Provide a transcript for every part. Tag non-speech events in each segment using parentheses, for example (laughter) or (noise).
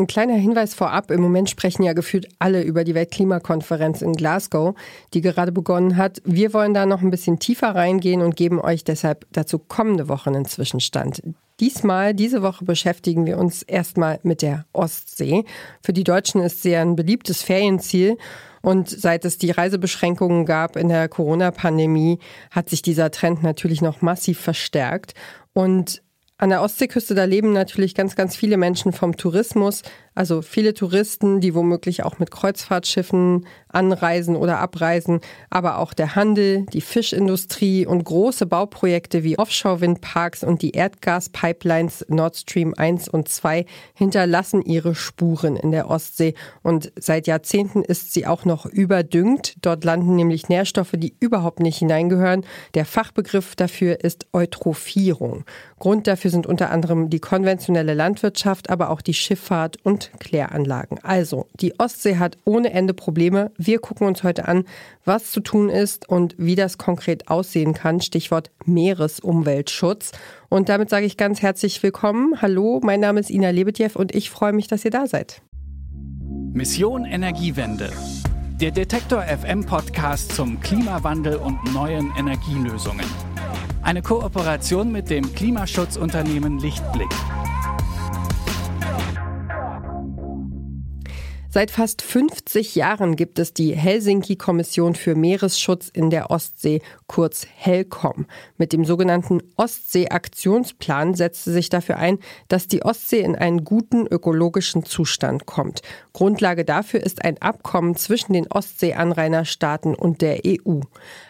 Ein kleiner Hinweis vorab. Im Moment sprechen ja gefühlt alle über die Weltklimakonferenz in Glasgow, die gerade begonnen hat. Wir wollen da noch ein bisschen tiefer reingehen und geben euch deshalb dazu kommende Woche einen Zwischenstand. Diesmal, diese Woche beschäftigen wir uns erstmal mit der Ostsee. Für die Deutschen ist sie ein beliebtes Ferienziel. Und seit es die Reisebeschränkungen gab in der Corona-Pandemie, hat sich dieser Trend natürlich noch massiv verstärkt. Und an der Ostseeküste, da leben natürlich ganz, ganz viele Menschen vom Tourismus. Also viele Touristen, die womöglich auch mit Kreuzfahrtschiffen anreisen oder abreisen, aber auch der Handel, die Fischindustrie und große Bauprojekte wie Offshore-Windparks und die Erdgaspipelines Nord Stream 1 und 2 hinterlassen ihre Spuren in der Ostsee. Und seit Jahrzehnten ist sie auch noch überdüngt. Dort landen nämlich Nährstoffe, die überhaupt nicht hineingehören. Der Fachbegriff dafür ist Eutrophierung. Grund dafür sind unter anderem die konventionelle Landwirtschaft, aber auch die Schifffahrt und Kläranlagen. Also, die Ostsee hat ohne Ende Probleme. Wir gucken uns heute an, was zu tun ist und wie das konkret aussehen kann. Stichwort Meeresumweltschutz. Und damit sage ich ganz herzlich willkommen. Hallo, mein Name ist Ina Lebetjew und ich freue mich, dass ihr da seid. Mission Energiewende. Der Detektor FM Podcast zum Klimawandel und neuen Energielösungen. Eine Kooperation mit dem Klimaschutzunternehmen Lichtblick. Seit fast 50 Jahren gibt es die Helsinki-Kommission für Meeresschutz in der Ostsee, kurz HELCOM. Mit dem sogenannten Ostsee-Aktionsplan setzt sie sich dafür ein, dass die Ostsee in einen guten ökologischen Zustand kommt. Grundlage dafür ist ein Abkommen zwischen den Ostsee-Anrainerstaaten und der EU.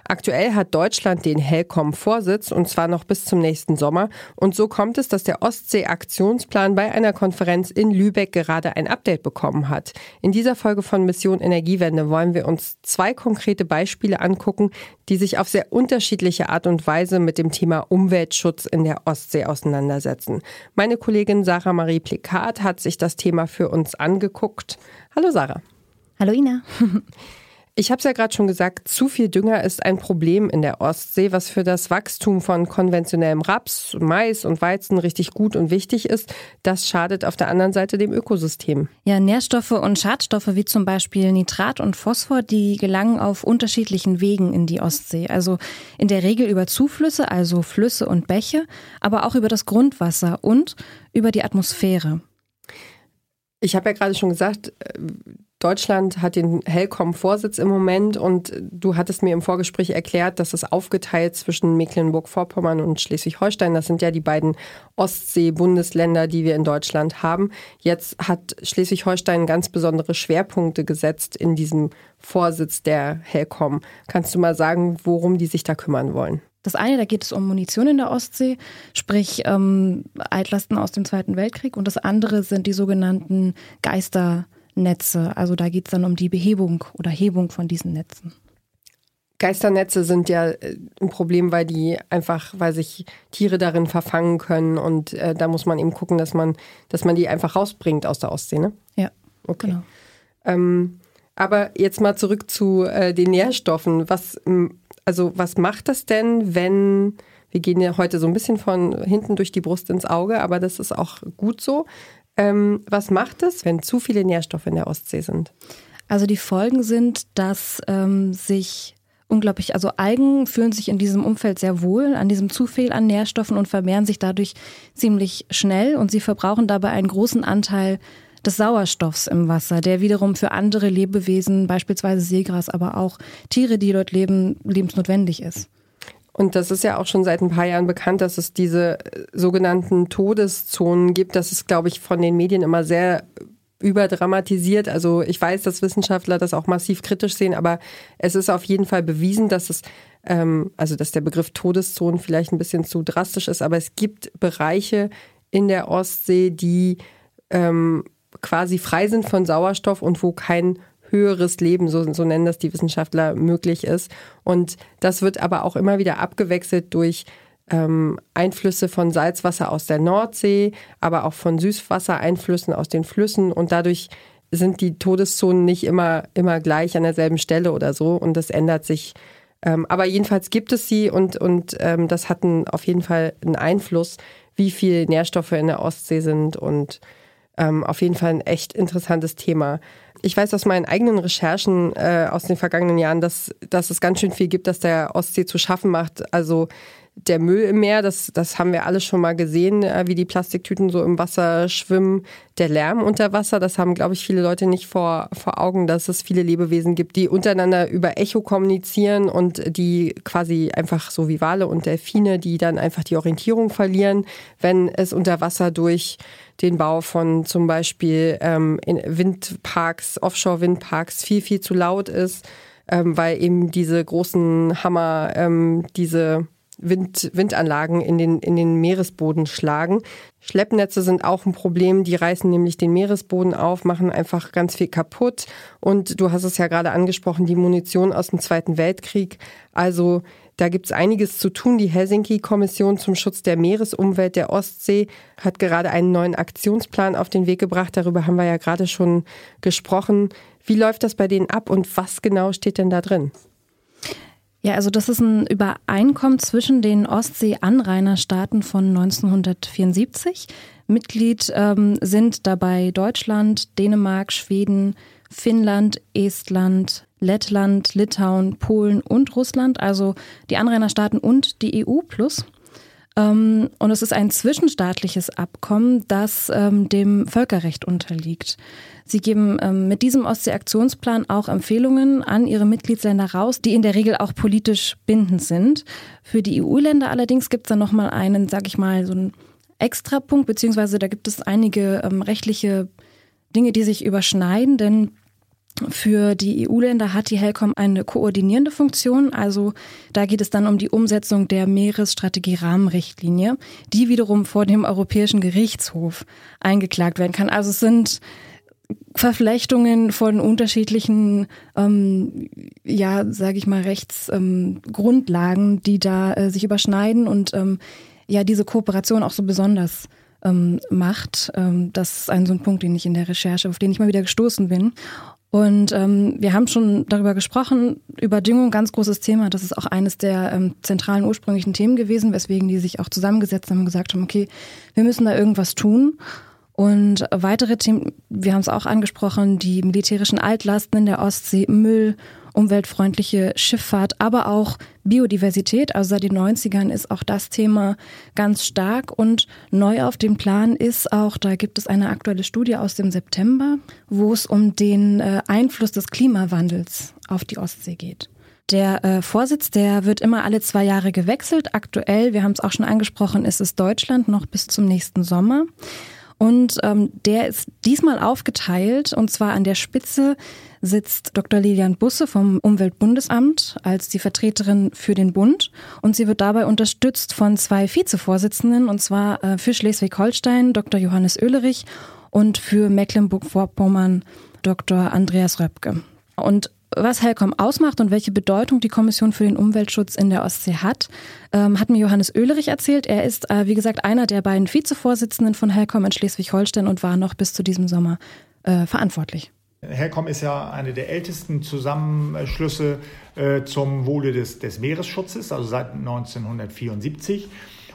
Aktuell hat Deutschland den HELCOM-Vorsitz und zwar noch bis zum nächsten Sommer. Und so kommt es, dass der Ostsee-Aktionsplan bei einer Konferenz in Lübeck gerade ein Update bekommen hat. In dieser Folge von Mission Energiewende wollen wir uns zwei konkrete Beispiele angucken, die sich auf sehr unterschiedliche Art und Weise mit dem Thema Umweltschutz in der Ostsee auseinandersetzen. Meine Kollegin Sarah Marie Plikat hat sich das Thema für uns angeguckt. Hallo Sarah. Hallo Ina. (laughs) Ich habe es ja gerade schon gesagt, zu viel Dünger ist ein Problem in der Ostsee, was für das Wachstum von konventionellem Raps, Mais und Weizen richtig gut und wichtig ist. Das schadet auf der anderen Seite dem Ökosystem. Ja, Nährstoffe und Schadstoffe wie zum Beispiel Nitrat und Phosphor, die gelangen auf unterschiedlichen Wegen in die Ostsee. Also in der Regel über Zuflüsse, also Flüsse und Bäche, aber auch über das Grundwasser und über die Atmosphäre. Ich habe ja gerade schon gesagt, Deutschland hat den Helcom-Vorsitz im Moment und du hattest mir im Vorgespräch erklärt, dass es aufgeteilt zwischen Mecklenburg-Vorpommern und Schleswig-Holstein. Das sind ja die beiden Ostsee-Bundesländer, die wir in Deutschland haben. Jetzt hat Schleswig-Holstein ganz besondere Schwerpunkte gesetzt in diesem Vorsitz der Helcom. Kannst du mal sagen, worum die sich da kümmern wollen? Das eine, da geht es um Munition in der Ostsee, sprich ähm, Altlasten aus dem Zweiten Weltkrieg. Und das andere sind die sogenannten Geister. Netze. Also da geht es dann um die Behebung oder Hebung von diesen Netzen. Geisternetze sind ja äh, ein Problem, weil die einfach, weil sich Tiere darin verfangen können und äh, da muss man eben gucken, dass man, dass man die einfach rausbringt aus der Ostsee, ne? Ja. Okay. Genau. Ähm, aber jetzt mal zurück zu äh, den Nährstoffen. Was, also was macht das denn, wenn wir gehen ja heute so ein bisschen von hinten durch die Brust ins Auge, aber das ist auch gut so. Ähm, was macht es, wenn zu viele Nährstoffe in der Ostsee sind? Also die Folgen sind, dass ähm, sich unglaublich, also Algen fühlen sich in diesem Umfeld sehr wohl, an diesem zu viel an Nährstoffen und vermehren sich dadurch ziemlich schnell und sie verbrauchen dabei einen großen Anteil des Sauerstoffs im Wasser, der wiederum für andere Lebewesen, beispielsweise Seegras, aber auch Tiere, die dort leben, lebensnotwendig ist. Und das ist ja auch schon seit ein paar Jahren bekannt, dass es diese äh, sogenannten Todeszonen gibt. Das ist, glaube ich, von den Medien immer sehr überdramatisiert. Also ich weiß, dass Wissenschaftler das auch massiv kritisch sehen, aber es ist auf jeden Fall bewiesen, dass es, ähm, also dass der Begriff Todeszonen vielleicht ein bisschen zu drastisch ist, aber es gibt Bereiche in der Ostsee, die ähm, quasi frei sind von Sauerstoff und wo kein höheres Leben, so, so nennen das die Wissenschaftler, möglich ist. Und das wird aber auch immer wieder abgewechselt durch ähm, Einflüsse von Salzwasser aus der Nordsee, aber auch von Süßwassereinflüssen aus den Flüssen und dadurch sind die Todeszonen nicht immer, immer gleich an derselben Stelle oder so und das ändert sich. Ähm, aber jedenfalls gibt es sie und, und ähm, das hat einen, auf jeden Fall einen Einfluss, wie viel Nährstoffe in der Ostsee sind und ähm, auf jeden Fall ein echt interessantes Thema. Ich weiß aus meinen eigenen Recherchen äh, aus den vergangenen Jahren, dass, dass es ganz schön viel gibt, dass der Ostsee zu schaffen macht. Also der Müll im Meer, das, das haben wir alle schon mal gesehen, äh, wie die Plastiktüten so im Wasser schwimmen. Der Lärm unter Wasser, das haben, glaube ich, viele Leute nicht vor, vor Augen, dass es viele Lebewesen gibt, die untereinander über Echo kommunizieren und die quasi einfach so wie Wale und Delfine, die dann einfach die Orientierung verlieren, wenn es unter Wasser durch den Bau von zum Beispiel ähm, Windparks, Offshore-Windparks viel, viel zu laut ist, ähm, weil eben diese großen Hammer, ähm, diese Wind, Windanlagen in den, in den Meeresboden schlagen. Schleppnetze sind auch ein Problem, die reißen nämlich den Meeresboden auf, machen einfach ganz viel kaputt. Und du hast es ja gerade angesprochen, die Munition aus dem Zweiten Weltkrieg. Also da gibt es einiges zu tun. Die Helsinki-Kommission zum Schutz der Meeresumwelt der Ostsee hat gerade einen neuen Aktionsplan auf den Weg gebracht. Darüber haben wir ja gerade schon gesprochen. Wie läuft das bei denen ab und was genau steht denn da drin? Ja, also das ist ein Übereinkommen zwischen den Ostsee-Anrainerstaaten von 1974. Mitglied ähm, sind dabei Deutschland, Dänemark, Schweden, Finnland, Estland, Lettland, Litauen, Polen und Russland, also die Anrainerstaaten und die EU plus. Ähm, und es ist ein zwischenstaatliches Abkommen, das ähm, dem Völkerrecht unterliegt. Sie geben ähm, mit diesem Ostsee-Aktionsplan auch Empfehlungen an ihre Mitgliedsländer raus, die in der Regel auch politisch bindend sind. Für die EU-Länder allerdings gibt es dann nochmal einen, sag ich mal, so einen Extrapunkt, beziehungsweise da gibt es einige rechtliche Dinge, die sich überschneiden, denn für die EU-Länder hat die HELCOM eine koordinierende Funktion. Also da geht es dann um die Umsetzung der Meeresstrategie-Rahmenrichtlinie, die wiederum vor dem Europäischen Gerichtshof eingeklagt werden kann. Also es sind Verflechtungen von unterschiedlichen, ähm, ja, sage ich mal, Rechtsgrundlagen, ähm, die da äh, sich überschneiden und ähm, ja diese Kooperation auch so besonders ähm, macht. Ähm, das ist ein so ein Punkt, den ich in der Recherche, auf den ich mal wieder gestoßen bin. Und ähm, wir haben schon darüber gesprochen, über Düngung, ganz großes Thema. Das ist auch eines der ähm, zentralen ursprünglichen Themen gewesen, weswegen die sich auch zusammengesetzt haben und gesagt haben, okay, wir müssen da irgendwas tun. Und weitere Themen, wir haben es auch angesprochen, die militärischen Altlasten in der Ostsee, Müll, umweltfreundliche Schifffahrt, aber auch Biodiversität. Also seit den 90ern ist auch das Thema ganz stark und neu auf dem Plan ist auch, da gibt es eine aktuelle Studie aus dem September, wo es um den äh, Einfluss des Klimawandels auf die Ostsee geht. Der äh, Vorsitz, der wird immer alle zwei Jahre gewechselt. Aktuell, wir haben es auch schon angesprochen, ist es Deutschland noch bis zum nächsten Sommer. Und ähm, der ist diesmal aufgeteilt und zwar an der Spitze sitzt Dr. Lilian Busse vom Umweltbundesamt als die Vertreterin für den Bund und sie wird dabei unterstützt von zwei Vizevorsitzenden und zwar äh, für Schleswig-Holstein Dr. Johannes Oehlerich und für Mecklenburg-Vorpommern Dr. Andreas Röpke. Und was Helcom ausmacht und welche Bedeutung die Kommission für den Umweltschutz in der Ostsee hat, ähm, hat mir Johannes Oehlerich erzählt. Er ist, äh, wie gesagt, einer der beiden Vizevorsitzenden von Helcom in Schleswig-Holstein und war noch bis zu diesem Sommer äh, verantwortlich. Helcom ist ja eine der ältesten Zusammenschlüsse äh, zum Wohle des, des Meeresschutzes, also seit 1974.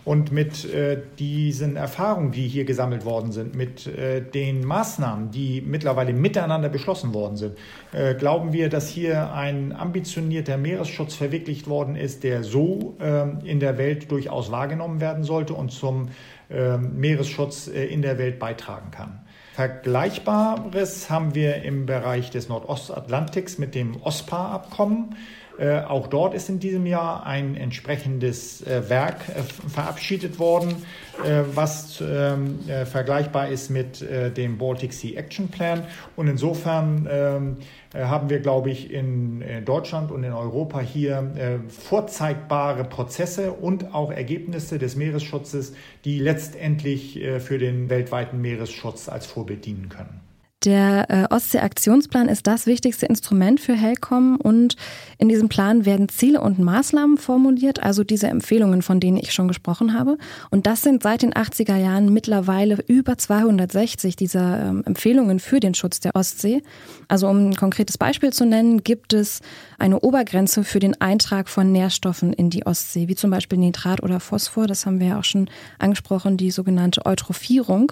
Und mit äh, diesen Erfahrungen, die hier gesammelt worden sind, mit äh, den Maßnahmen, die mittlerweile miteinander beschlossen worden sind, äh, glauben wir, dass hier ein ambitionierter Meeresschutz verwirklicht worden ist, der so ähm, in der Welt durchaus wahrgenommen werden sollte und zum ähm, Meeresschutz äh, in der Welt beitragen kann. Vergleichbares haben wir im Bereich des Nordostatlantiks mit dem OSPA-Abkommen. Äh, auch dort ist in diesem Jahr ein entsprechendes äh, Werk äh, verabschiedet worden, äh, was ähm, äh, vergleichbar ist mit dem Baltic Sea Action Plan. Und insofern ähm, haben wir, glaube ich, in Deutschland und in Europa hier vorzeigbare Prozesse und auch Ergebnisse des Meeresschutzes, die letztendlich für den weltweiten Meeresschutz als Vorbild dienen können. Der äh, Ostsee-Aktionsplan ist das wichtigste Instrument für Helcom und in diesem Plan werden Ziele und Maßnahmen formuliert, also diese Empfehlungen, von denen ich schon gesprochen habe. Und das sind seit den 80er Jahren mittlerweile über 260 dieser ähm, Empfehlungen für den Schutz der Ostsee. Also um ein konkretes Beispiel zu nennen, gibt es eine Obergrenze für den Eintrag von Nährstoffen in die Ostsee, wie zum Beispiel Nitrat oder Phosphor. Das haben wir ja auch schon angesprochen, die sogenannte Eutrophierung.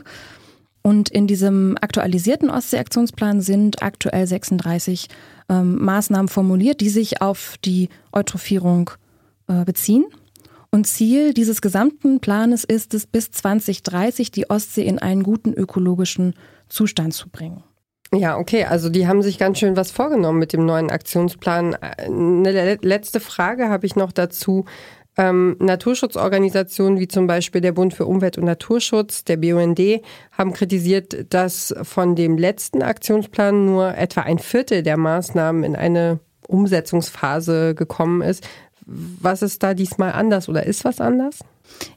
Und in diesem aktualisierten Ostseeaktionsplan sind aktuell 36 ähm, Maßnahmen formuliert, die sich auf die Eutrophierung äh, beziehen. Und Ziel dieses gesamten Planes ist es, bis 2030 die Ostsee in einen guten ökologischen Zustand zu bringen. Ja, okay, also die haben sich ganz schön was vorgenommen mit dem neuen Aktionsplan. Eine letzte Frage habe ich noch dazu. Ähm, Naturschutzorganisationen wie zum Beispiel der Bund für Umwelt und Naturschutz, der BUND, haben kritisiert, dass von dem letzten Aktionsplan nur etwa ein Viertel der Maßnahmen in eine Umsetzungsphase gekommen ist. Was ist da diesmal anders oder ist was anders?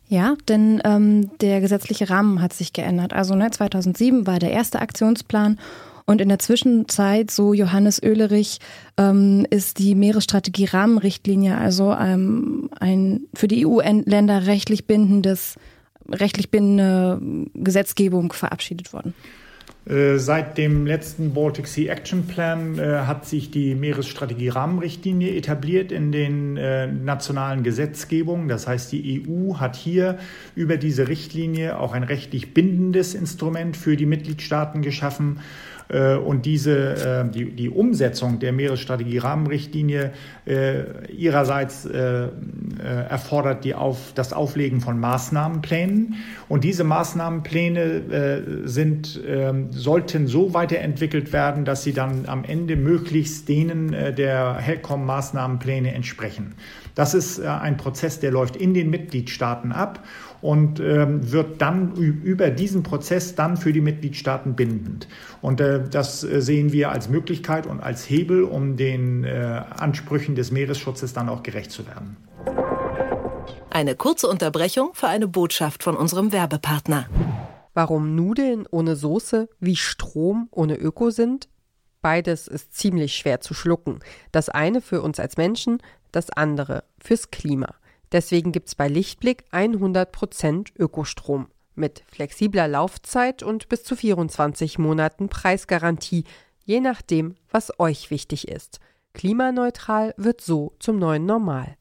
Ja, denn ähm, der gesetzliche Rahmen hat sich geändert. Also ne, 2007 war der erste Aktionsplan und in der Zwischenzeit, so Johannes Oehlerich, ähm, ist die Meeresstrategie Rahmenrichtlinie, also ähm, ein für die EU-Länder rechtlich bindendes, rechtlich bindende Gesetzgebung verabschiedet worden. Äh, seit dem letzten Baltic Sea Action Plan äh, hat sich die Meeresstrategie Rahmenrichtlinie etabliert in den äh, nationalen Gesetzgebungen. Das heißt, die EU hat hier über diese Richtlinie auch ein rechtlich bindendes Instrument für die Mitgliedstaaten geschaffen. Äh, und diese, äh, die, die Umsetzung der Meeresstrategie-Rahmenrichtlinie äh, ihrerseits erfordert die auf, das Auflegen von Maßnahmenplänen. Und diese Maßnahmenpläne sind, ähm, sollten so weiterentwickelt werden, dass sie dann am Ende möglichst denen der HELCOM-Maßnahmenpläne entsprechen. Das ist ein Prozess, der läuft in den Mitgliedstaaten ab und ähm, wird dann über diesen Prozess dann für die Mitgliedstaaten bindend. Und äh, das äh, sehen wir als Möglichkeit und als Hebel, um den äh, Ansprüchen des Meeresschutzes dann auch gerecht zu werden. Eine kurze Unterbrechung für eine Botschaft von unserem Werbepartner. Warum Nudeln ohne Soße wie Strom ohne Öko sind? Beides ist ziemlich schwer zu schlucken. Das eine für uns als Menschen, das andere fürs Klima. Deswegen gibt es bei Lichtblick 100% Ökostrom mit flexibler Laufzeit und bis zu 24 Monaten Preisgarantie, je nachdem, was euch wichtig ist. Klimaneutral wird so zum neuen Normal.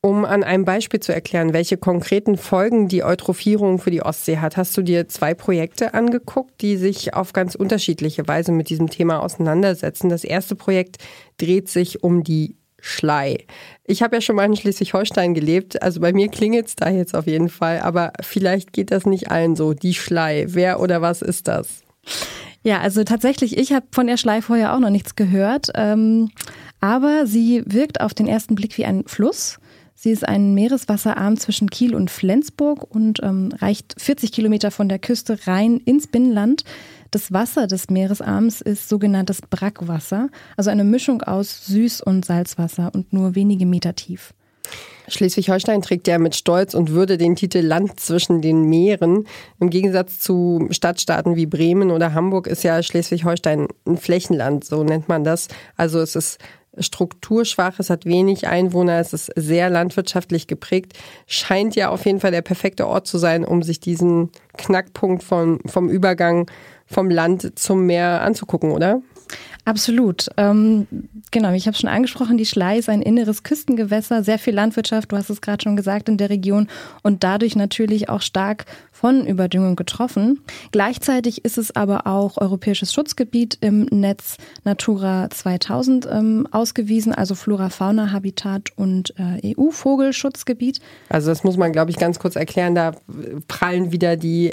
Um an einem Beispiel zu erklären, welche konkreten Folgen die Eutrophierung für die Ostsee hat, hast du dir zwei Projekte angeguckt, die sich auf ganz unterschiedliche Weise mit diesem Thema auseinandersetzen. Das erste Projekt dreht sich um die Schlei. Ich habe ja schon mal in Schleswig-Holstein gelebt, also bei mir klingelt es da jetzt auf jeden Fall, aber vielleicht geht das nicht allen so. Die Schlei, wer oder was ist das? Ja, also tatsächlich, ich habe von der Schlei vorher auch noch nichts gehört, ähm, aber sie wirkt auf den ersten Blick wie ein Fluss. Sie ist ein Meereswasserarm zwischen Kiel und Flensburg und ähm, reicht 40 Kilometer von der Küste rein ins Binnenland. Das Wasser des Meeresarms ist sogenanntes Brackwasser, also eine Mischung aus Süß- und Salzwasser und nur wenige Meter tief. Schleswig-Holstein trägt ja mit Stolz und Würde den Titel Land zwischen den Meeren. Im Gegensatz zu Stadtstaaten wie Bremen oder Hamburg ist ja Schleswig-Holstein ein Flächenland, so nennt man das. Also es ist strukturschwach, es hat wenig Einwohner, es ist sehr landwirtschaftlich geprägt, scheint ja auf jeden Fall der perfekte Ort zu sein, um sich diesen Knackpunkt vom, vom Übergang vom Land zum Meer anzugucken, oder? Absolut. Ähm, genau, ich habe schon angesprochen, die Schlei ist ein inneres Küstengewässer, sehr viel Landwirtschaft, du hast es gerade schon gesagt, in der Region und dadurch natürlich auch stark von Überdüngung getroffen. Gleichzeitig ist es aber auch europäisches Schutzgebiet im Netz Natura 2000 ähm, ausgewiesen, also Flora, Fauna, Habitat und äh, EU-Vogelschutzgebiet. Also das muss man, glaube ich, ganz kurz erklären. Da prallen wieder die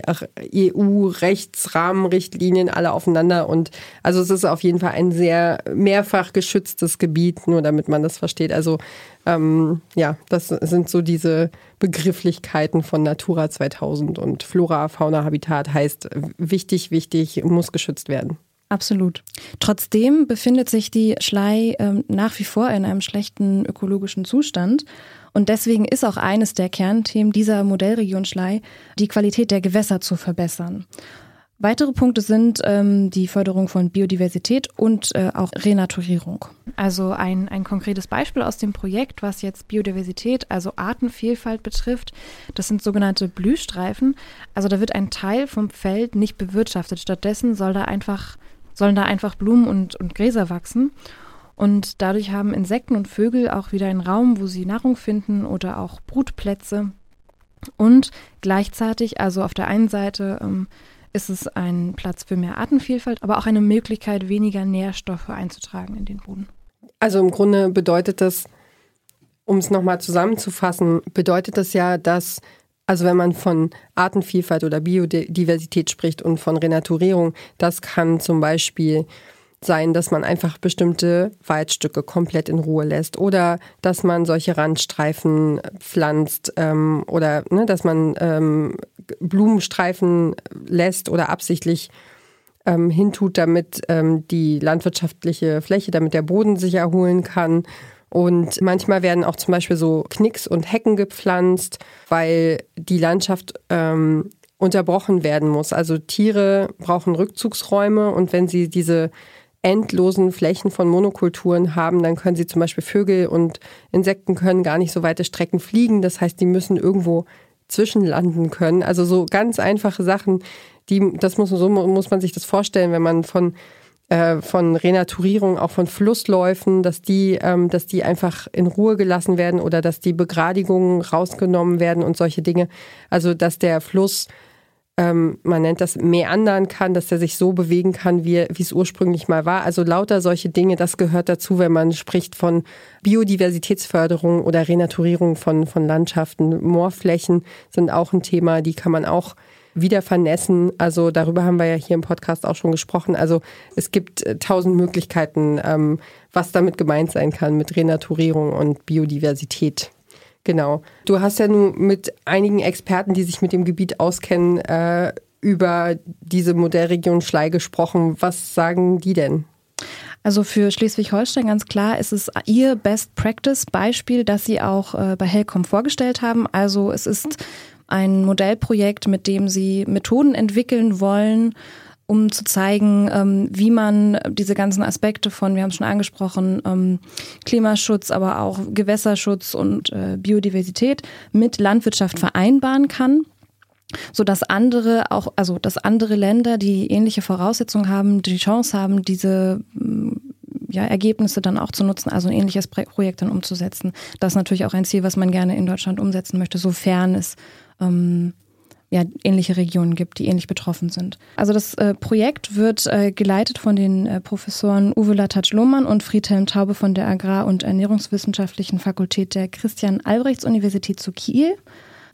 EU-Rechtsrahmenrichtlinien alle aufeinander und also es ist auf jeden Fall ein sehr mehrfach geschütztes Gebiet, nur damit man das versteht. Also ähm, ja, das sind so diese Begrifflichkeiten von Natura 2000 und Flora, Fauna, Habitat heißt wichtig, wichtig, muss geschützt werden. Absolut. Trotzdem befindet sich die Schlei ähm, nach wie vor in einem schlechten ökologischen Zustand. Und deswegen ist auch eines der Kernthemen dieser Modellregion Schlei, die Qualität der Gewässer zu verbessern. Weitere Punkte sind ähm, die Förderung von Biodiversität und äh, auch Renaturierung. Also ein, ein konkretes Beispiel aus dem Projekt, was jetzt Biodiversität, also Artenvielfalt betrifft, das sind sogenannte Blühstreifen. Also da wird ein Teil vom Feld nicht bewirtschaftet. Stattdessen soll da einfach, sollen da einfach Blumen und, und Gräser wachsen. Und dadurch haben Insekten und Vögel auch wieder einen Raum, wo sie Nahrung finden oder auch Brutplätze. Und gleichzeitig, also auf der einen Seite ähm, ist es ein Platz für mehr Artenvielfalt, aber auch eine Möglichkeit, weniger Nährstoffe einzutragen in den Boden. Also im Grunde bedeutet das, um es nochmal zusammenzufassen, bedeutet das ja, dass, also wenn man von Artenvielfalt oder Biodiversität spricht und von Renaturierung, das kann zum Beispiel sein, dass man einfach bestimmte Waldstücke komplett in Ruhe lässt oder dass man solche Randstreifen pflanzt ähm, oder ne, dass man ähm, Blumenstreifen lässt oder absichtlich ähm, hintut, damit ähm, die landwirtschaftliche Fläche, damit der Boden sich erholen kann. Und manchmal werden auch zum Beispiel so Knicks und Hecken gepflanzt, weil die Landschaft ähm, unterbrochen werden muss. Also Tiere brauchen Rückzugsräume und wenn sie diese endlosen Flächen von Monokulturen haben, dann können sie zum Beispiel Vögel und Insekten können gar nicht so weite Strecken fliegen. Das heißt, die müssen irgendwo zwischenlanden können. Also so ganz einfache Sachen, die, das muss, so muss man sich das vorstellen, wenn man von äh, von Renaturierung, auch von Flussläufen, dass die, ähm, dass die einfach in Ruhe gelassen werden oder dass die Begradigungen rausgenommen werden und solche Dinge. Also dass der Fluss ähm, man nennt das meandern kann, dass er sich so bewegen kann, wie, es ursprünglich mal war. Also lauter solche Dinge, das gehört dazu, wenn man spricht von Biodiversitätsförderung oder Renaturierung von, von Landschaften. Moorflächen sind auch ein Thema, die kann man auch wieder vernässen. Also darüber haben wir ja hier im Podcast auch schon gesprochen. Also es gibt äh, tausend Möglichkeiten, ähm, was damit gemeint sein kann mit Renaturierung und Biodiversität. Genau. Du hast ja nun mit einigen Experten, die sich mit dem Gebiet auskennen, äh, über diese Modellregion Schlei gesprochen. Was sagen die denn? Also für Schleswig-Holstein ganz klar ist es ihr Best Practice Beispiel, das sie auch äh, bei Helcom vorgestellt haben. Also es ist ein Modellprojekt, mit dem sie Methoden entwickeln wollen, um zu zeigen, ähm, wie man diese ganzen Aspekte von, wir haben es schon angesprochen, ähm, Klimaschutz, aber auch Gewässerschutz und äh, Biodiversität mit Landwirtschaft vereinbaren kann so dass andere auch, also dass andere Länder, die ähnliche Voraussetzungen haben, die Chance haben, diese mm, ja, Ergebnisse dann auch zu nutzen, also ein ähnliches Projekt dann umzusetzen. Das ist natürlich auch ein Ziel, was man gerne in Deutschland umsetzen möchte, sofern es ähm, ja, ähnliche Regionen gibt, die ähnlich betroffen sind. Also das äh, Projekt wird äh, geleitet von den äh, Professoren Uwe Latatsch-Lohmann und Friedhelm Taube von der Agrar- und Ernährungswissenschaftlichen Fakultät der Christian-Albrechts-Universität zu Kiel.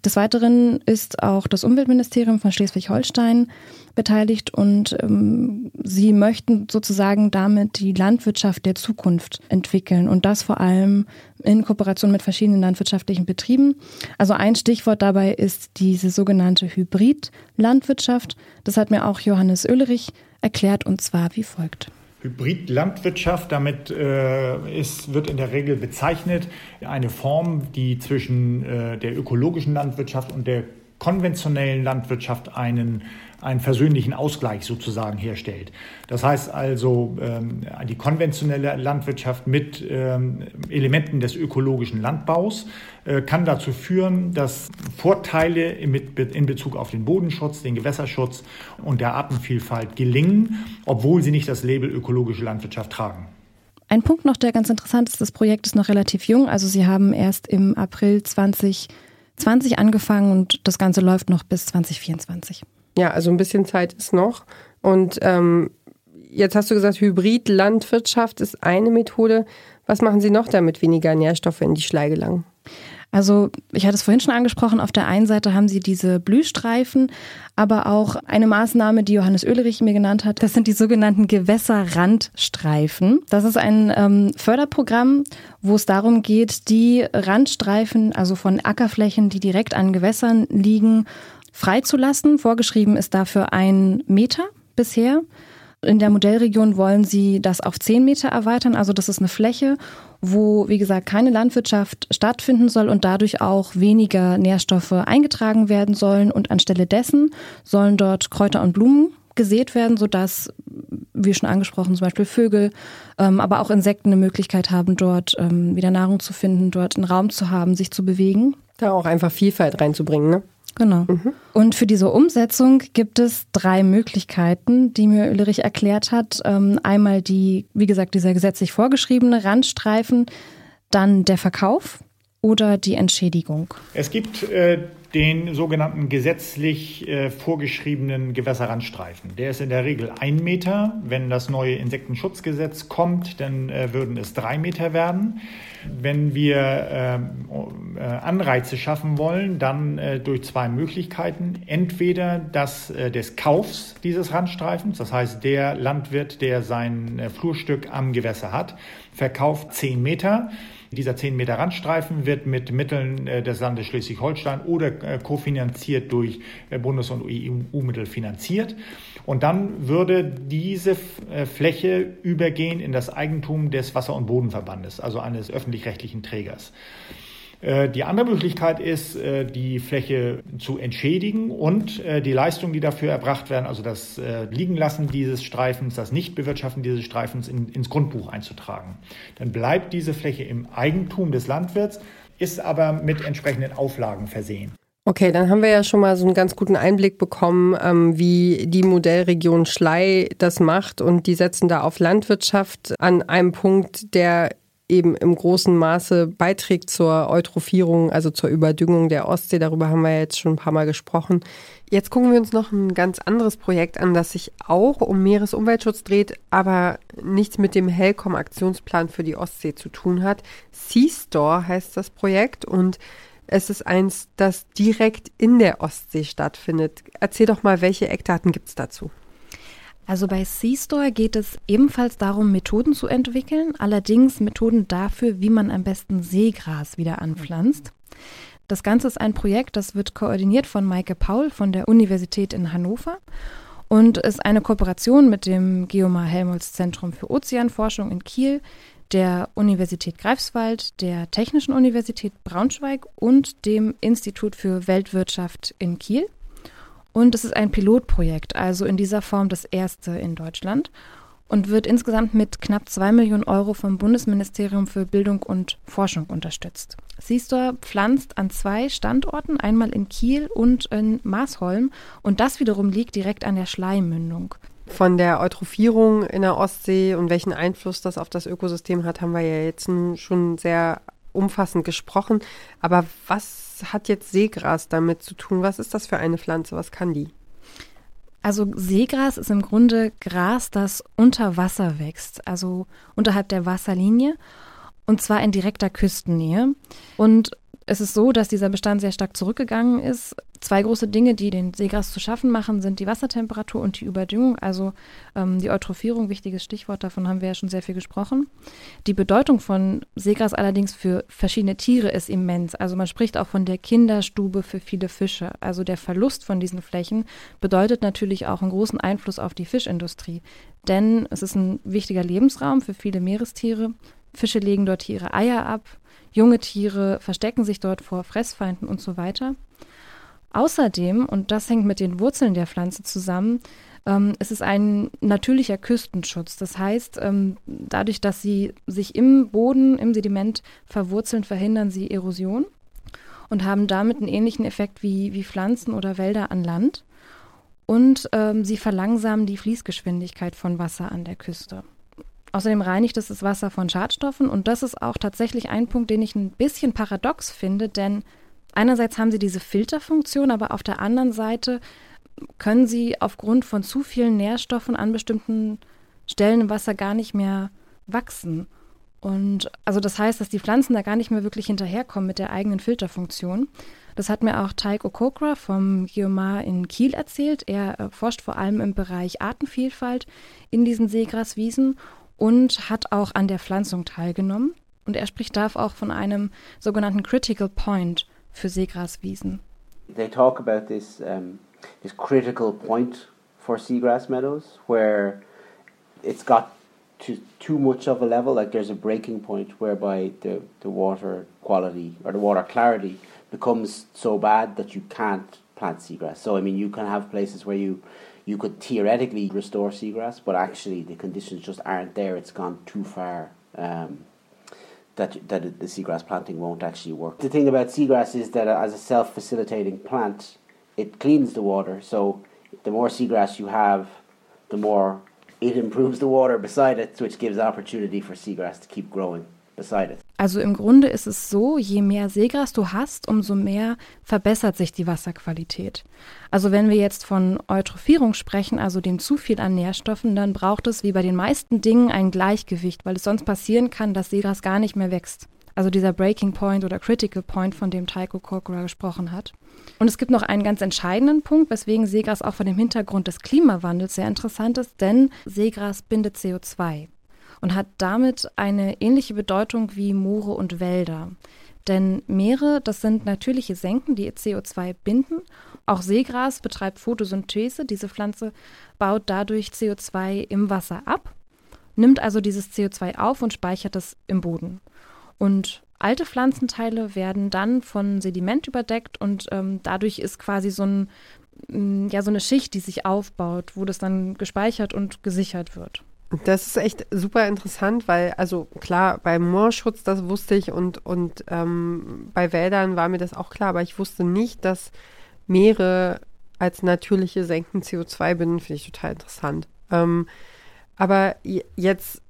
Des Weiteren ist auch das Umweltministerium von Schleswig-Holstein beteiligt und ähm, sie möchten sozusagen damit die Landwirtschaft der Zukunft entwickeln und das vor allem in Kooperation mit verschiedenen landwirtschaftlichen Betrieben. Also ein Stichwort dabei ist diese sogenannte Hybridlandwirtschaft. Das hat mir auch Johannes Oehlerich erklärt und zwar wie folgt. Hybridlandwirtschaft, damit äh, ist, wird in der Regel bezeichnet eine Form, die zwischen äh, der ökologischen Landwirtschaft und der konventionellen Landwirtschaft einen einen versöhnlichen Ausgleich sozusagen herstellt. Das heißt also, ähm, die konventionelle Landwirtschaft mit ähm, Elementen des ökologischen Landbaus äh, kann dazu führen, dass Vorteile in Bezug auf den Bodenschutz, den Gewässerschutz und der Artenvielfalt gelingen, obwohl sie nicht das Label ökologische Landwirtschaft tragen. Ein Punkt noch, der ganz interessant ist, das Projekt ist noch relativ jung. Also Sie haben erst im April 2020 angefangen und das Ganze läuft noch bis 2024. Ja, also ein bisschen Zeit ist noch. Und ähm, jetzt hast du gesagt, Hybrid-Landwirtschaft ist eine Methode. Was machen Sie noch, damit weniger Nährstoffe in die Schlei gelangen? Also ich hatte es vorhin schon angesprochen, auf der einen Seite haben sie diese Blühstreifen, aber auch eine Maßnahme, die Johannes Oehlerich mir genannt hat, das sind die sogenannten Gewässerrandstreifen. Das ist ein ähm, Förderprogramm, wo es darum geht, die Randstreifen, also von Ackerflächen, die direkt an Gewässern liegen, freizulassen. Vorgeschrieben ist dafür ein Meter bisher. In der Modellregion wollen sie das auf zehn Meter erweitern. Also das ist eine Fläche, wo, wie gesagt, keine Landwirtschaft stattfinden soll und dadurch auch weniger Nährstoffe eingetragen werden sollen. Und anstelle dessen sollen dort Kräuter und Blumen gesät werden, sodass, wie schon angesprochen, zum Beispiel Vögel, ähm, aber auch Insekten eine Möglichkeit haben, dort ähm, wieder Nahrung zu finden, dort einen Raum zu haben, sich zu bewegen. Da auch einfach Vielfalt reinzubringen, ne? Genau. Mhm. Und für diese Umsetzung gibt es drei Möglichkeiten, die mir Ulrich erklärt hat. Ähm, einmal die, wie gesagt, dieser gesetzlich vorgeschriebene Randstreifen, dann der Verkauf oder die Entschädigung. Es gibt äh, den sogenannten gesetzlich äh, vorgeschriebenen Gewässerrandstreifen. Der ist in der Regel ein Meter. Wenn das neue Insektenschutzgesetz kommt, dann äh, würden es drei Meter werden. Wenn wir ähm, äh, Anreize schaffen wollen, dann äh, durch zwei Möglichkeiten. Entweder das äh, des Kaufs dieses Randstreifens, das heißt der Landwirt, der sein äh, Flurstück am Gewässer hat, verkauft zehn Meter. Dieser 10 Meter Randstreifen wird mit Mitteln äh, des Landes Schleswig-Holstein oder äh, kofinanziert durch äh, Bundes- und EU-Mittel finanziert. Und dann würde diese Fläche übergehen in das Eigentum des Wasser- und Bodenverbandes, also eines öffentlich-rechtlichen Trägers. Äh, die andere Möglichkeit ist, äh, die Fläche zu entschädigen und äh, die Leistungen, die dafür erbracht werden, also das Liegenlassen dieses Streifens, das Nichtbewirtschaften dieses Streifens ins Grundbuch einzutragen. Dann bleibt diese Fläche im Eigentum des Landwirts, ist aber mit entsprechenden Auflagen versehen. Okay, dann haben wir ja schon mal so einen ganz guten Einblick bekommen, ähm, wie die Modellregion Schlei das macht. Und die setzen da auf Landwirtschaft an einem Punkt, der eben im großen Maße beiträgt zur Eutrophierung, also zur Überdüngung der Ostsee. Darüber haben wir jetzt schon ein paar Mal gesprochen. Jetzt gucken wir uns noch ein ganz anderes Projekt an, das sich auch um Meeresumweltschutz dreht, aber nichts mit dem Helcom-Aktionsplan für die Ostsee zu tun hat. Sea-Store heißt das Projekt und es ist eins, das direkt in der Ostsee stattfindet. Erzähl doch mal, welche Eckdaten gibt es dazu? Also bei C-Store geht es ebenfalls darum, Methoden zu entwickeln, allerdings Methoden dafür, wie man am besten Seegras wieder anpflanzt. Das Ganze ist ein Projekt, das wird koordiniert von Maike Paul von der Universität in Hannover und ist eine Kooperation mit dem Geomar Helmholtz Zentrum für Ozeanforschung in Kiel, der Universität Greifswald, der Technischen Universität Braunschweig und dem Institut für Weltwirtschaft in Kiel. Und es ist ein Pilotprojekt, also in dieser Form das erste in Deutschland und wird insgesamt mit knapp zwei Millionen Euro vom Bundesministerium für Bildung und Forschung unterstützt. Seastor pflanzt an zwei Standorten, einmal in Kiel und in Maasholm und das wiederum liegt direkt an der Schleimmündung. Von der Eutrophierung in der Ostsee und welchen Einfluss das auf das Ökosystem hat, haben wir ja jetzt schon sehr umfassend gesprochen. Aber was hat jetzt Seegras damit zu tun? Was ist das für eine Pflanze? Was kann die? Also Seegras ist im Grunde Gras, das unter Wasser wächst, also unterhalb der Wasserlinie und zwar in direkter Küstennähe. Und es ist so, dass dieser Bestand sehr stark zurückgegangen ist. Zwei große Dinge, die den Seegras zu schaffen machen, sind die Wassertemperatur und die Überdüngung, also ähm, die Eutrophierung, wichtiges Stichwort, davon haben wir ja schon sehr viel gesprochen. Die Bedeutung von Seegras allerdings für verschiedene Tiere ist immens. Also man spricht auch von der Kinderstube für viele Fische. Also der Verlust von diesen Flächen bedeutet natürlich auch einen großen Einfluss auf die Fischindustrie. Denn es ist ein wichtiger Lebensraum für viele Meerestiere. Fische legen dort ihre Eier ab Junge Tiere verstecken sich dort vor Fressfeinden und so weiter. Außerdem, und das hängt mit den Wurzeln der Pflanze zusammen, ähm, es ist ein natürlicher Küstenschutz. Das heißt, ähm, dadurch, dass sie sich im Boden, im Sediment verwurzeln, verhindern sie Erosion und haben damit einen ähnlichen Effekt wie, wie Pflanzen oder Wälder an Land. Und ähm, sie verlangsamen die Fließgeschwindigkeit von Wasser an der Küste. Außerdem reinigt es das Wasser von Schadstoffen und das ist auch tatsächlich ein Punkt, den ich ein bisschen paradox finde, denn einerseits haben sie diese Filterfunktion, aber auf der anderen Seite können sie aufgrund von zu vielen Nährstoffen an bestimmten Stellen im Wasser gar nicht mehr wachsen. Und also das heißt, dass die Pflanzen da gar nicht mehr wirklich hinterherkommen mit der eigenen Filterfunktion. Das hat mir auch Taik Okokra vom Geomar in Kiel erzählt. Er äh, forscht vor allem im Bereich Artenvielfalt in diesen Seegraswiesen und hat auch an der Pflanzung teilgenommen. Und er spricht da auch von einem sogenannten Critical Point für Seegraswiesen. They talk about this, um, this critical point for seagrass meadows where it's got to too much of a level, like there's a breaking point whereby the, the water quality or the water clarity becomes so bad that you can't plant seagrass. So, I mean, you can have places where you you could theoretically restore seagrass, but actually the conditions just aren't there. It's gone too far. Um, that, that the seagrass planting won't actually work. The thing about seagrass is that as a self facilitating plant, it cleans the water. So the more seagrass you have, the more it improves the water beside it, which gives opportunity for seagrass to keep growing. beside it. Also im Grunde ist es so, je mehr Seegras du hast, umso mehr verbessert sich die Wasserqualität. Also wenn wir jetzt von Eutrophierung sprechen, also dem zu viel an Nährstoffen, dann braucht es wie bei den meisten Dingen ein Gleichgewicht, weil es sonst passieren kann, dass Seegras gar nicht mehr wächst. Also dieser Breaking Point oder Critical Point, von dem Tycho Corcoran gesprochen hat. Und es gibt noch einen ganz entscheidenden Punkt, weswegen Seegras auch vor dem Hintergrund des Klimawandels sehr interessant ist, denn Seegras bindet CO2 und hat damit eine ähnliche Bedeutung wie Moore und Wälder. Denn Meere, das sind natürliche Senken, die CO2 binden. Auch Seegras betreibt Photosynthese. Diese Pflanze baut dadurch CO2 im Wasser ab, nimmt also dieses CO2 auf und speichert es im Boden. Und alte Pflanzenteile werden dann von Sediment überdeckt und ähm, dadurch ist quasi so, ein, ja, so eine Schicht, die sich aufbaut, wo das dann gespeichert und gesichert wird. Das ist echt super interessant, weil, also klar, beim Moorschutz, das wusste ich und, und ähm, bei Wäldern war mir das auch klar, aber ich wusste nicht, dass Meere als natürliche Senken CO2 binden, finde ich total interessant. Ähm, aber jetzt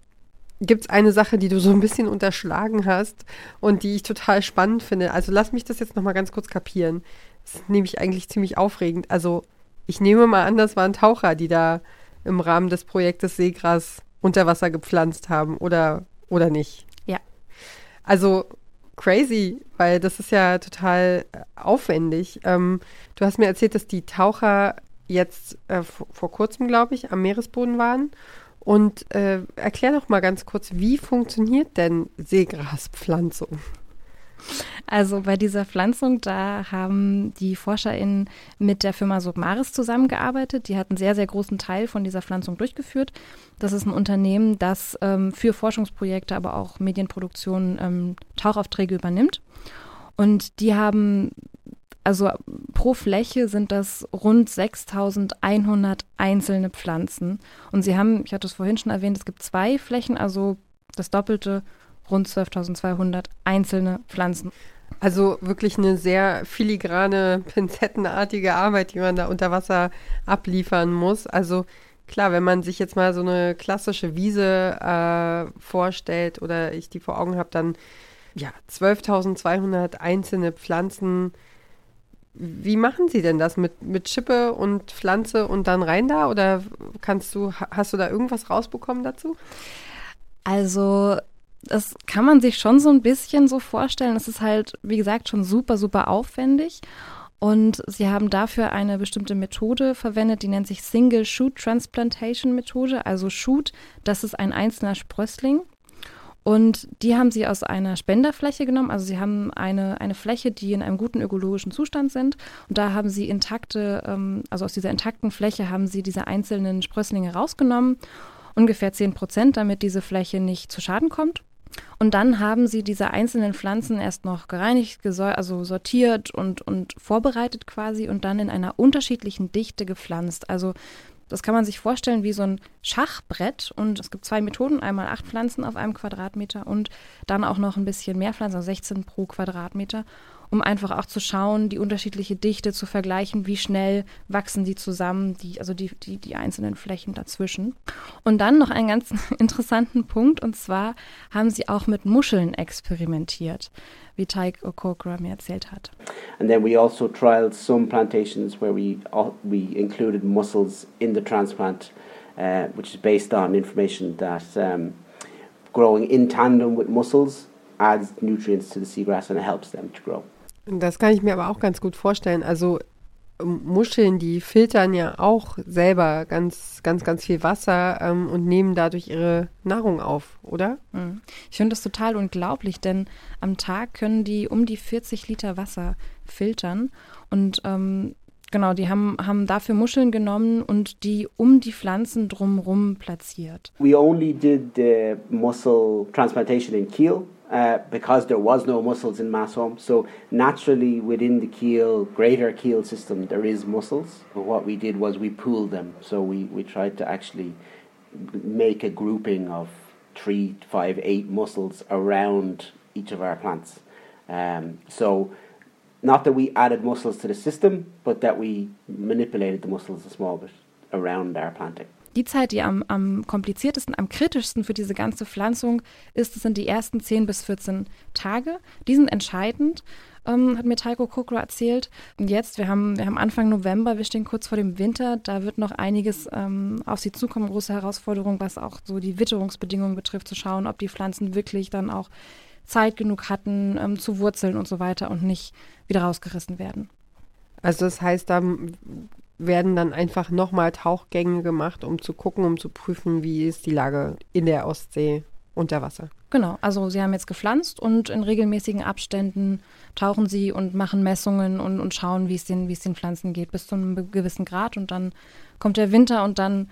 gibt es eine Sache, die du so ein bisschen unterschlagen hast und die ich total spannend finde. Also lass mich das jetzt nochmal ganz kurz kapieren. Das ist nämlich eigentlich ziemlich aufregend. Also ich nehme mal an, das waren Taucher, die da im Rahmen des Projektes Seegras unter Wasser gepflanzt haben oder, oder nicht. Ja. Also crazy, weil das ist ja total äh, aufwendig. Ähm, du hast mir erzählt, dass die Taucher jetzt äh, vor, vor kurzem, glaube ich, am Meeresboden waren. Und äh, erklär doch mal ganz kurz, wie funktioniert denn Seegraspflanzung? Also bei dieser Pflanzung, da haben die ForscherInnen mit der Firma Submaris zusammengearbeitet. Die hat einen sehr, sehr großen Teil von dieser Pflanzung durchgeführt. Das ist ein Unternehmen, das ähm, für Forschungsprojekte, aber auch Medienproduktionen ähm, Tauchaufträge übernimmt. Und die haben also pro Fläche sind das rund 6100 einzelne Pflanzen. Und sie haben, ich hatte es vorhin schon erwähnt, es gibt zwei Flächen, also das Doppelte rund 12.200 einzelne Pflanzen. Also wirklich eine sehr filigrane, pinzettenartige Arbeit, die man da unter Wasser abliefern muss. Also klar, wenn man sich jetzt mal so eine klassische Wiese äh, vorstellt oder ich die vor Augen habe, dann ja, 12.200 einzelne Pflanzen. Wie machen Sie denn das mit, mit Schippe und Pflanze und dann rein da? Oder kannst du, hast du da irgendwas rausbekommen dazu? Also das kann man sich schon so ein bisschen so vorstellen. Es ist halt, wie gesagt, schon super, super aufwendig. Und sie haben dafür eine bestimmte Methode verwendet, die nennt sich Single Shoot Transplantation Methode. Also Shoot, das ist ein einzelner Sprössling. Und die haben sie aus einer Spenderfläche genommen. Also sie haben eine, eine Fläche, die in einem guten ökologischen Zustand sind. Und da haben sie intakte, ähm, also aus dieser intakten Fläche haben sie diese einzelnen Sprösslinge rausgenommen. Ungefähr 10 Prozent, damit diese Fläche nicht zu Schaden kommt. Und dann haben sie diese einzelnen Pflanzen erst noch gereinigt, also sortiert und, und vorbereitet quasi und dann in einer unterschiedlichen Dichte gepflanzt. Also das kann man sich vorstellen wie so ein Schachbrett und es gibt zwei Methoden, einmal acht Pflanzen auf einem Quadratmeter und dann auch noch ein bisschen mehr Pflanzen, also 16 pro Quadratmeter um einfach auch zu schauen, die unterschiedliche Dichte zu vergleichen, wie schnell wachsen die zusammen, die, also die, die, die einzelnen Flächen dazwischen. Und dann noch einen ganz (laughs) interessanten Punkt, und zwar haben sie auch mit Muscheln experimentiert, wie Tyke Okokra mir erzählt hat. And then we also trialed some plantations where we, we included mussels in the transplant, uh, which is based on information that um, growing in tandem with mussels adds nutrients to the seagrass and it helps them to grow. Das kann ich mir aber auch ganz gut vorstellen. Also ähm, Muscheln, die filtern ja auch selber ganz, ganz, ganz viel Wasser ähm, und nehmen dadurch ihre Nahrung auf, oder? Mhm. Ich finde das total unglaublich, denn am Tag können die um die 40 Liter Wasser filtern und ähm, genau, die haben, haben dafür Muscheln genommen und die um die Pflanzen drumherum platziert. We only did the mussel transplantation in Kiel. Uh, because there was no mussels in Massholm. So naturally, within the keel, greater keel system, there is mussels. But what we did was we pooled them. So we, we tried to actually make a grouping of three, five, eight mussels around each of our plants. Um, so not that we added mussels to the system, but that we manipulated the mussels a small bit around our planting. Die Zeit, die am, am kompliziertesten, am kritischsten für diese ganze Pflanzung ist, sind die ersten 10 bis 14 Tage. Die sind entscheidend, ähm, hat mir Taiko Kokro erzählt. Und jetzt, wir haben, wir haben Anfang November, wir stehen kurz vor dem Winter, da wird noch einiges ähm, auf sie zukommen, große Herausforderung, was auch so die Witterungsbedingungen betrifft, zu schauen, ob die Pflanzen wirklich dann auch Zeit genug hatten ähm, zu wurzeln und so weiter und nicht wieder rausgerissen werden. Also das heißt, da werden dann einfach nochmal Tauchgänge gemacht, um zu gucken, um zu prüfen, wie ist die Lage in der Ostsee unter Wasser. Genau, also sie haben jetzt gepflanzt und in regelmäßigen Abständen tauchen sie und machen Messungen und, und schauen, wie es, den, wie es den Pflanzen geht, bis zu einem gewissen Grad. Und dann kommt der Winter und dann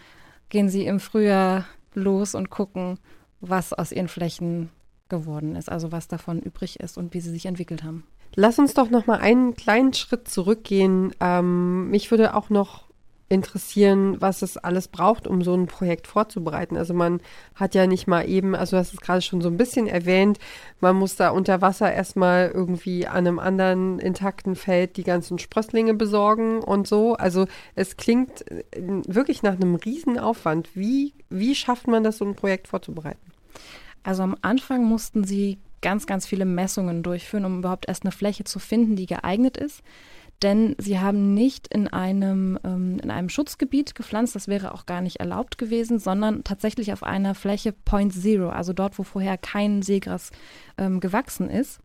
gehen sie im Frühjahr los und gucken, was aus ihren Flächen geworden ist, also was davon übrig ist und wie sie sich entwickelt haben. Lass uns doch noch mal einen kleinen Schritt zurückgehen. Ähm, mich würde auch noch interessieren, was es alles braucht, um so ein Projekt vorzubereiten. Also man hat ja nicht mal eben, also du hast es gerade schon so ein bisschen erwähnt, man muss da unter Wasser erstmal irgendwie an einem anderen intakten Feld die ganzen Sprösslinge besorgen und so. Also es klingt äh, wirklich nach einem Riesenaufwand. Wie, wie schafft man das, so ein Projekt vorzubereiten? Also am Anfang mussten sie ganz, ganz viele Messungen durchführen, um überhaupt erst eine Fläche zu finden, die geeignet ist. Denn sie haben nicht in einem, ähm, in einem Schutzgebiet gepflanzt, das wäre auch gar nicht erlaubt gewesen, sondern tatsächlich auf einer Fläche Point Zero, also dort, wo vorher kein Seegras ähm, gewachsen ist.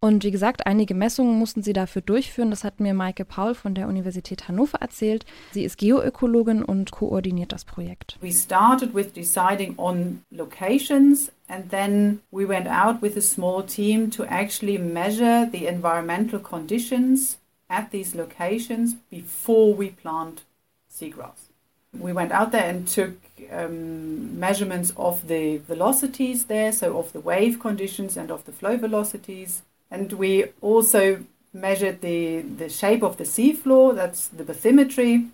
Und wie gesagt, einige Messungen mussten sie dafür durchführen. Das hat mir Maike Paul von der Universität Hannover erzählt. Sie ist Geoökologin und koordiniert das Projekt. We started with deciding on locations and then we went out with a small team to actually measure the environmental conditions at these locations before we plant seagrass. We went out there and took um, measurements of the velocities there, so of the wave conditions and of the flow velocities. And we also measured the, the shape of the seafloor, that's the bathymetry,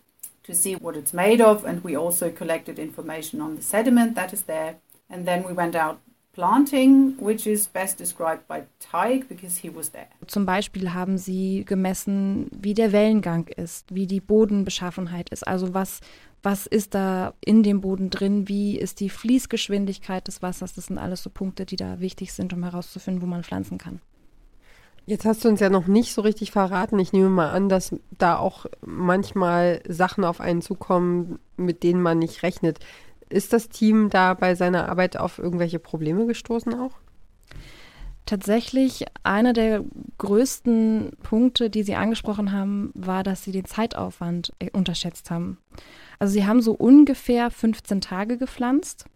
to see what it's made of. And we also collected information on the sediment that is there. And then we went out planting, which is best described by Teig because he was there. Zum Beispiel haben sie gemessen, wie der Wellengang ist, wie die Bodenbeschaffenheit ist, also was was ist da in dem Boden drin, wie ist die Fließgeschwindigkeit des Wassers. Das sind alles so Punkte, die da wichtig sind, um herauszufinden, wo man pflanzen kann. Jetzt hast du uns ja noch nicht so richtig verraten. Ich nehme mal an, dass da auch manchmal Sachen auf einen zukommen, mit denen man nicht rechnet. Ist das Team da bei seiner Arbeit auf irgendwelche Probleme gestoßen auch? Tatsächlich, einer der größten Punkte, die Sie angesprochen haben, war, dass Sie den Zeitaufwand äh, unterschätzt haben. Also Sie haben so ungefähr 15 Tage gepflanzt,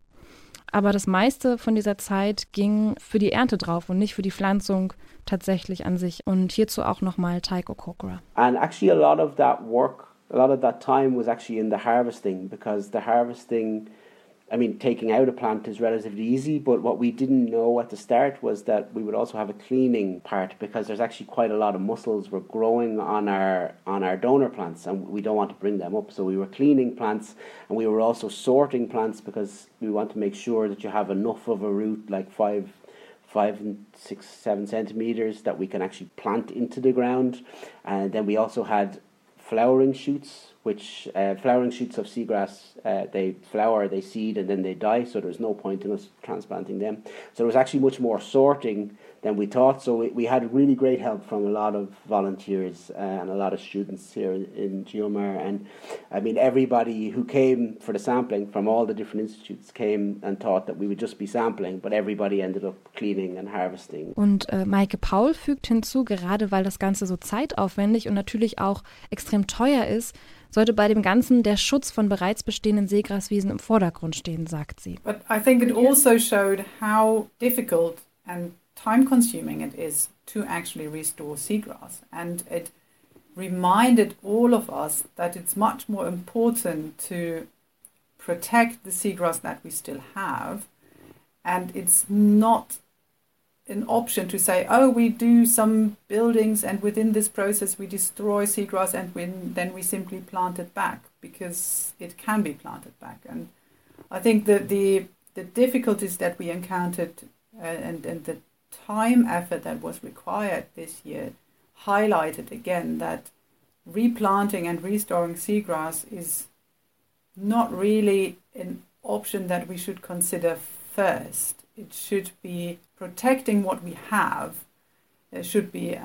aber das meiste von dieser Zeit ging für die Ernte drauf und nicht für die Pflanzung tatsächlich an sich. Und hierzu auch nochmal Tycho Kokra. And actually a lot of that work, a lot of that time was actually in the harvesting because the harvesting I mean, taking out a plant is relatively easy, but what we didn't know at the start was that we would also have a cleaning part because there's actually quite a lot of mussels were growing on our on our donor plants, and we don't want to bring them up. So we were cleaning plants, and we were also sorting plants because we want to make sure that you have enough of a root, like five five and six, seven centimeters that we can actually plant into the ground. And then we also had flowering shoots, which uh, flowering shoots of seagrass, uh, they flower, they seed, and then they die. So there's no point in us transplanting them. So there was actually much more sorting than we thought. So we, we had really great help from a lot of volunteers uh, and a lot of students here in, in Geomar. And I mean, everybody who came for the sampling from all the different institutes came and thought that we would just be sampling, but everybody ended up cleaning and harvesting. Und äh, Maike Paul fügt hinzu, gerade weil das Ganze so zeitaufwendig und natürlich auch extrem teuer ist, sollte bei dem Ganzen der Schutz von bereits bestehenden Seegraswiesen im Vordergrund stehen, sagt sie. But I think it also showed how difficult and time consuming it is to actually restore seagrass. And it reminded all of us that it's much more important to protect the seagrass that we still have. And it's not an option to say, oh, we do some buildings and within this process we destroy seagrass and we, then we simply plant it back because it can be planted back. And I think that the, the difficulties that we encountered uh, and, and the time effort that was required this year highlighted again that replanting and restoring seagrass is not really an option that we should consider first. It should be protecting what we have. It should be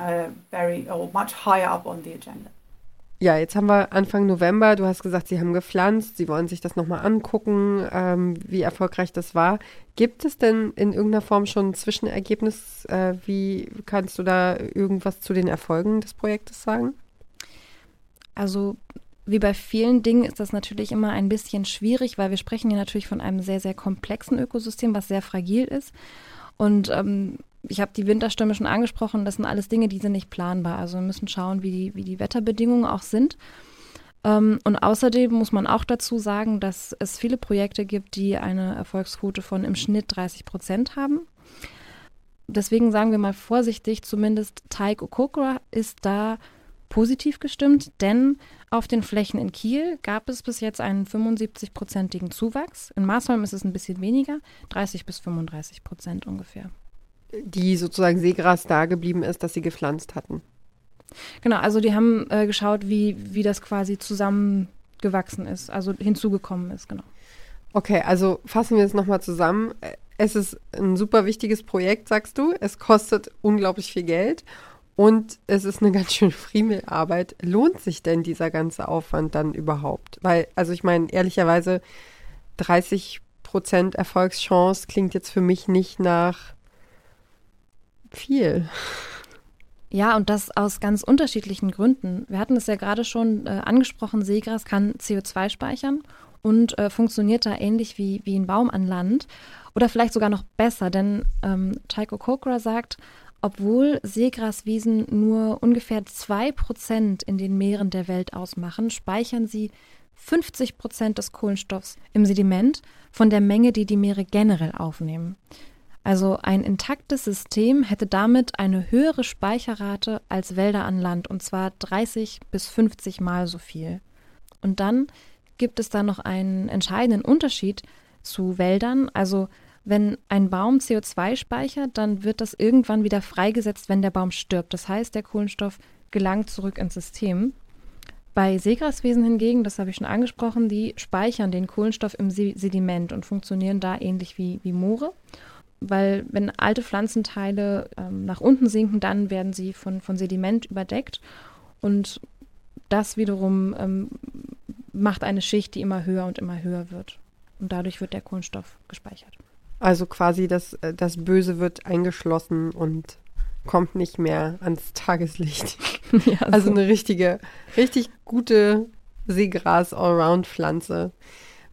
very or much higher up on the agenda. Ja, jetzt haben wir Anfang November. Du hast gesagt, Sie haben gepflanzt. Sie wollen sich das nochmal angucken, ähm, wie erfolgreich das war. Gibt es denn in irgendeiner Form schon ein Zwischenergebnis? Äh, wie kannst du da irgendwas zu den Erfolgen des Projektes sagen? Also wie bei vielen Dingen ist das natürlich immer ein bisschen schwierig, weil wir sprechen hier natürlich von einem sehr, sehr komplexen Ökosystem, was sehr fragil ist. Und ähm, ich habe die Winterstürme schon angesprochen, das sind alles Dinge, die sind nicht planbar. Also wir müssen schauen, wie die, wie die Wetterbedingungen auch sind. Ähm, und außerdem muss man auch dazu sagen, dass es viele Projekte gibt, die eine Erfolgsquote von im Schnitt 30 Prozent haben. Deswegen sagen wir mal vorsichtig, zumindest Teig Okokra ist da positiv gestimmt, denn auf den Flächen in Kiel gab es bis jetzt einen 75-prozentigen Zuwachs. In Marsholm ist es ein bisschen weniger, 30 bis 35 Prozent ungefähr die sozusagen Seegras da geblieben ist, das sie gepflanzt hatten. Genau, also die haben äh, geschaut, wie, wie das quasi zusammengewachsen ist, also hinzugekommen ist, genau. Okay, also fassen wir es nochmal zusammen. Es ist ein super wichtiges Projekt, sagst du. Es kostet unglaublich viel Geld und es ist eine (laughs) ganz schön Friemelarbeit. Lohnt sich denn dieser ganze Aufwand dann überhaupt? Weil, also ich meine, ehrlicherweise 30 Prozent Erfolgschance klingt jetzt für mich nicht nach viel. Ja, und das aus ganz unterschiedlichen Gründen. Wir hatten es ja gerade schon äh, angesprochen, Seegras kann CO2 speichern und äh, funktioniert da ähnlich wie, wie ein Baum an Land. Oder vielleicht sogar noch besser, denn ähm, Tycho Kokra sagt, obwohl Seegraswiesen nur ungefähr 2% in den Meeren der Welt ausmachen, speichern sie 50% des Kohlenstoffs im Sediment von der Menge, die die Meere generell aufnehmen. Also ein intaktes System hätte damit eine höhere Speicherrate als Wälder an Land und zwar 30 bis 50 Mal so viel. Und dann gibt es da noch einen entscheidenden Unterschied zu Wäldern. Also wenn ein Baum CO2 speichert, dann wird das irgendwann wieder freigesetzt, wenn der Baum stirbt. Das heißt, der Kohlenstoff gelangt zurück ins System. Bei Seegraswesen hingegen, das habe ich schon angesprochen, die speichern den Kohlenstoff im Sediment und funktionieren da ähnlich wie, wie Moore weil wenn alte Pflanzenteile ähm, nach unten sinken, dann werden sie von, von Sediment überdeckt und das wiederum ähm, macht eine Schicht, die immer höher und immer höher wird. Und dadurch wird der Kohlenstoff gespeichert. Also quasi das, äh, das Böse wird eingeschlossen und kommt nicht mehr ans Tageslicht. (laughs) ja, also so. eine richtige, richtig gute Seegras-Allround-Pflanze.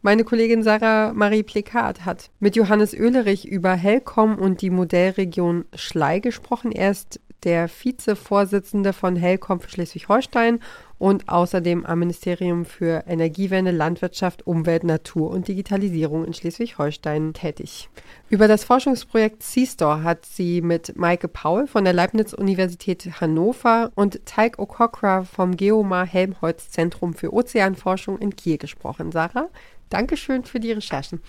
Meine Kollegin Sarah Marie Plekat hat mit Johannes Oehlerich über Helcom und die Modellregion Schlei gesprochen. Er ist der Vizevorsitzende von Helcom für Schleswig-Holstein und außerdem am Ministerium für Energiewende, Landwirtschaft, Umwelt, Natur und Digitalisierung in Schleswig-Holstein tätig. Über das Forschungsprojekt C-Store hat sie mit Maike Paul von der Leibniz-Universität Hannover und Teig Okokra vom Geomar Helmholtz Zentrum für Ozeanforschung in Kiel gesprochen. Sarah, Dankeschön für die Recherchen.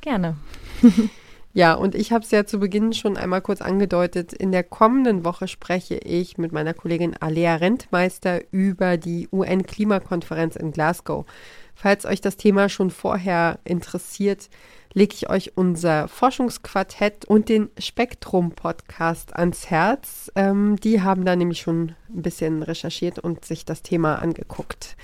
Gerne. (laughs) Ja, und ich habe es ja zu Beginn schon einmal kurz angedeutet. In der kommenden Woche spreche ich mit meiner Kollegin Alea Rentmeister über die UN-Klimakonferenz in Glasgow. Falls euch das Thema schon vorher interessiert, lege ich euch unser Forschungsquartett und den Spektrum-Podcast ans Herz. Ähm, die haben da nämlich schon ein bisschen recherchiert und sich das Thema angeguckt.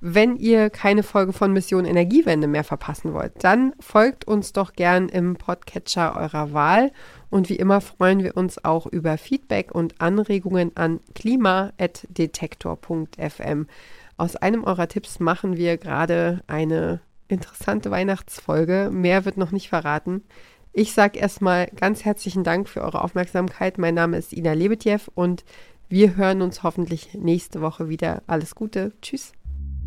Wenn ihr keine Folge von Mission Energiewende mehr verpassen wollt, dann folgt uns doch gern im Podcatcher eurer Wahl. Und wie immer freuen wir uns auch über Feedback und Anregungen an klima.detektor.fm. Aus einem eurer Tipps machen wir gerade eine interessante Weihnachtsfolge. Mehr wird noch nicht verraten. Ich sage erstmal ganz herzlichen Dank für eure Aufmerksamkeit. Mein Name ist Ina Lebetjew und wir hören uns hoffentlich nächste Woche wieder. Alles Gute. Tschüss.